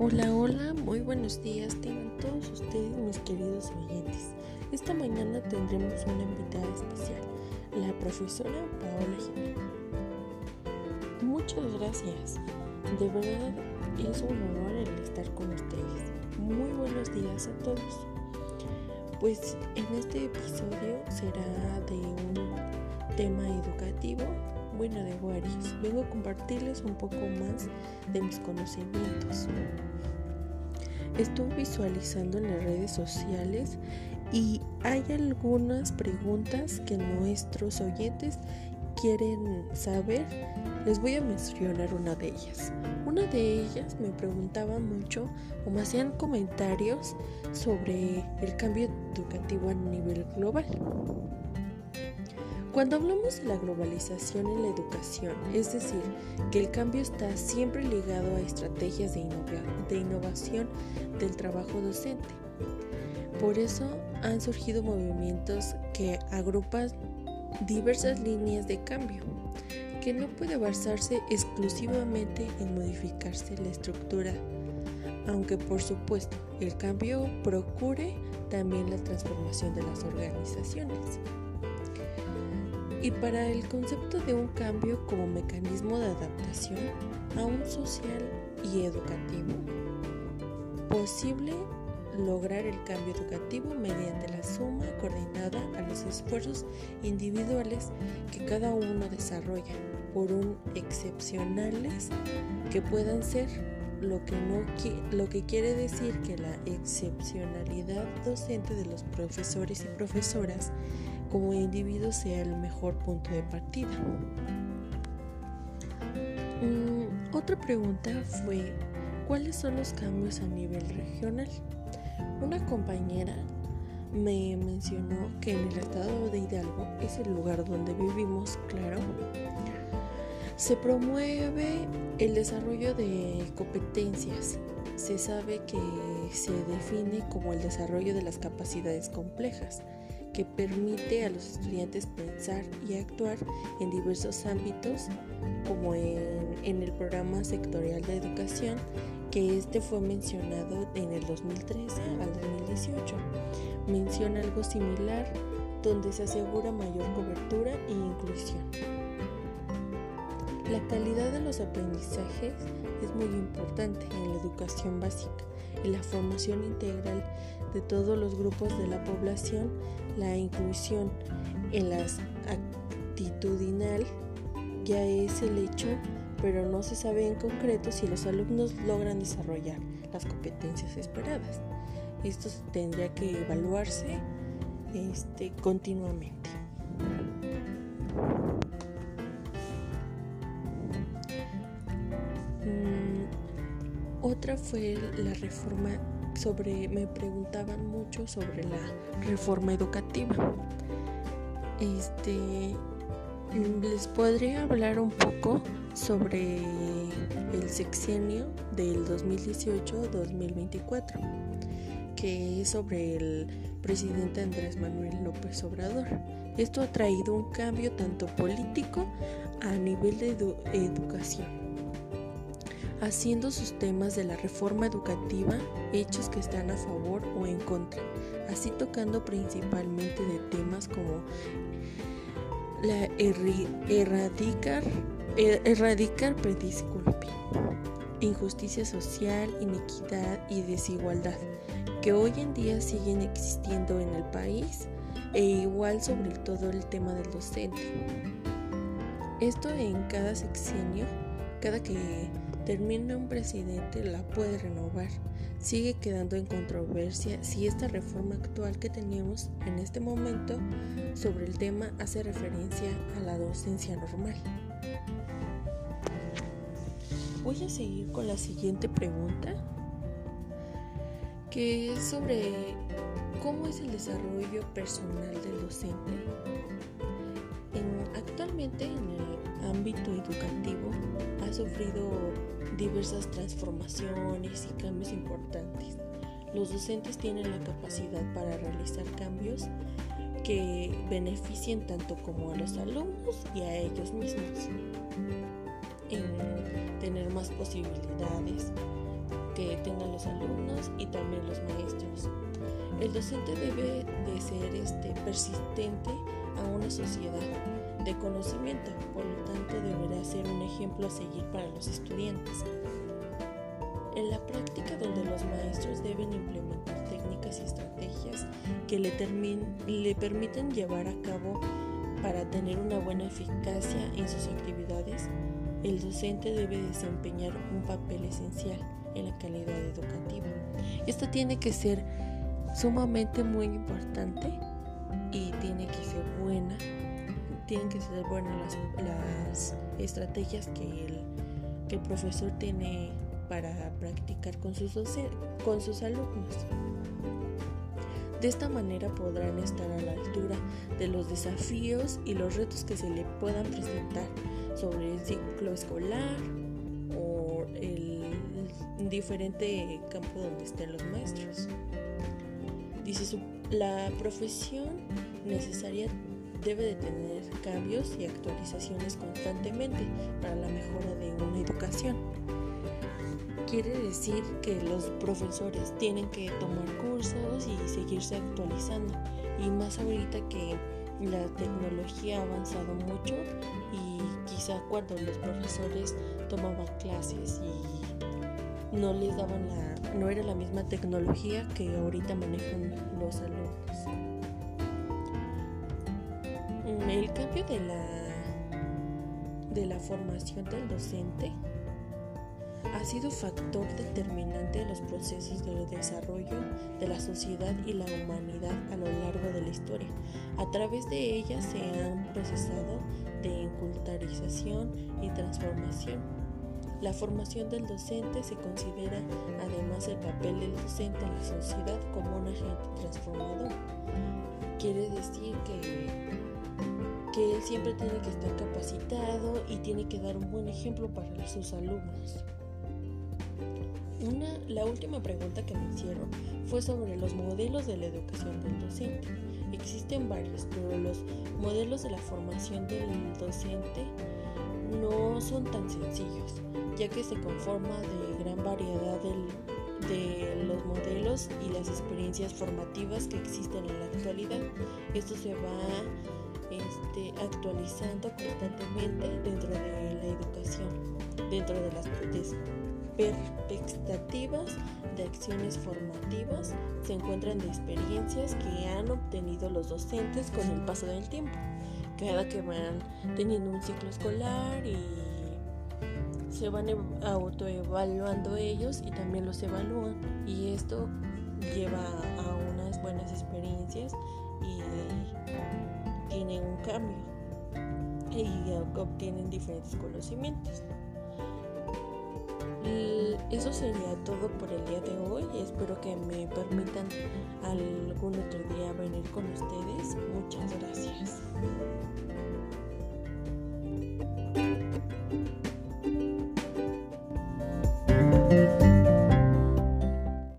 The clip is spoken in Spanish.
Hola, hola, muy buenos días tengan todos ustedes mis queridos oyentes. Esta mañana tendremos una invitada especial, la profesora Paola Jiménez. Muchas gracias, de verdad es un honor el estar con ustedes. Muy buenos días a todos. Pues en este episodio será de un tema educativo bueno, de varios. Vengo a compartirles un poco más de mis conocimientos. Estuve visualizando en las redes sociales y hay algunas preguntas que nuestros oyentes quieren saber. Les voy a mencionar una de ellas. Una de ellas me preguntaba mucho o me hacían comentarios sobre el cambio educativo a nivel global. Cuando hablamos de la globalización en la educación, es decir, que el cambio está siempre ligado a estrategias de, innovación del trabajo docente. Por eso han surgido movimientos que agrupan diversas líneas de cambio, que no puede basarse exclusivamente en modificarse la estructura, aunque por supuesto el cambio procure también la transformación de las organizaciones y para el concepto de un cambio como mecanismo de adaptación a un social y educativo. Posible lograr el cambio educativo mediante la suma coordinada a los esfuerzos individuales que cada uno desarrolla, por un excepcionales que puedan ser lo que, no, lo que quiere decir que la excepcionalidad docente de los profesores y profesoras como individuo sea el mejor punto de partida. Mm, otra pregunta fue, ¿cuáles son los cambios a nivel regional? Una compañera me mencionó que en el estado de Hidalgo es el lugar donde vivimos, claro. Se promueve el desarrollo de competencias. Se sabe que se define como el desarrollo de las capacidades complejas que permite a los estudiantes pensar y actuar en diversos ámbitos, como en, el programa sectorial de educación, que este fue mencionado en el 2013 al 2018. Menciona algo similar donde se asegura mayor cobertura e inclusión. La calidad de los aprendizajes es muy importante en la educación básica y la formación integral de todos los grupos de la población, la inclusión en las actitudinal ya es el hecho, pero no se sabe en concreto si los alumnos logran desarrollar las competencias esperadas. Esto tendría que evaluarse este, continuamente. Otra fue la reforma sobre, me preguntaban mucho sobre la reforma educativa. Este, les podría hablar un poco sobre el sexenio del 2018-2024, que es sobre el presidente Andrés Manuel López Obrador. Esto ha traído un cambio tanto político a nivel de educación haciendo sus temas de la reforma educativa hechos que están a favor o en contra, así tocando principalmente de temas como la erradicar, er, erradicar, disculpe, injusticia social, inequidad y desigualdad, que hoy en día siguen existiendo en el país e igual sobre todo el tema del docente. Esto en cada sexenio, cada que termina un presidente la puede renovar. Sigue quedando en controversia si esta reforma actual que tenemos en este momento sobre el tema hace referencia a la docencia normal. Voy a seguir con la siguiente pregunta, que es sobre cómo es el desarrollo personal del docente. Actualmente en el ámbito educativo ha sufrido diversas transformaciones y cambios importantes. Los docentes tienen la capacidad para realizar cambios que beneficien tanto como a los alumnos y a ellos mismos en tener más posibilidades, que tengan los alumnos y también los maestros. El docente debe de ser este, persistente a una sociedad de conocimiento, por lo tanto deberá ser un ejemplo a seguir para los estudiantes. En la práctica donde los maestros deben implementar técnicas y estrategias que le, le permiten llevar a cabo para tener una buena eficacia en sus actividades, el docente debe desempeñar un papel esencial en la calidad educativa. Esto tiene que ser sumamente muy importante y tiene que ser buena, tienen que ser buenas las, estrategias que el, que el profesor tiene para practicar con sus, con sus alumnos. De esta manera podrán estar a la altura de los desafíos y los retos que se le puedan presentar sobre el ciclo escolar o el diferente campo donde estén los maestros. Dice, la profesión necesaria debe de tener cambios y actualizaciones constantemente para la mejora de una educación. Quiere decir que los profesores tienen que tomar cursos y seguirse actualizando. Y más ahorita que la tecnología ha avanzado mucho y quizá cuando los profesores tomaban clases y no les daban la no era la misma tecnología que ahorita manejan los alumnos. El cambio de la de la formación del docente ha sido factor determinante en los procesos de desarrollo de la sociedad y la humanidad a lo largo de la historia. A través de ella se han procesado de incultarización y transformación. La formación del docente se considera además el papel del docente en la sociedad como un agente transformador. Quiere decir que, que él siempre tiene que estar capacitado y tiene que dar un buen ejemplo para sus alumnos. Una, la última pregunta que me hicieron fue sobre los modelos de la educación del docente. Existen varios, pero los modelos de la formación del docente no son tan sencillos, ya que se conforma de gran variedad de los modelos y las experiencias formativas que existen en la actualidad. Esto se va este, actualizando constantemente dentro de la educación, dentro de las expectativas de acciones formativas se encuentran de experiencias que han obtenido los docentes con el paso del tiempo. Cada que van teniendo un ciclo escolar y se van autoevaluando ellos y también los evalúan y esto lleva a unas buenas experiencias y tienen un cambio y obtienen diferentes conocimientos. Eso sería todo por el día de espero que me permitan algún otro día venir con ustedes. Muchas gracias.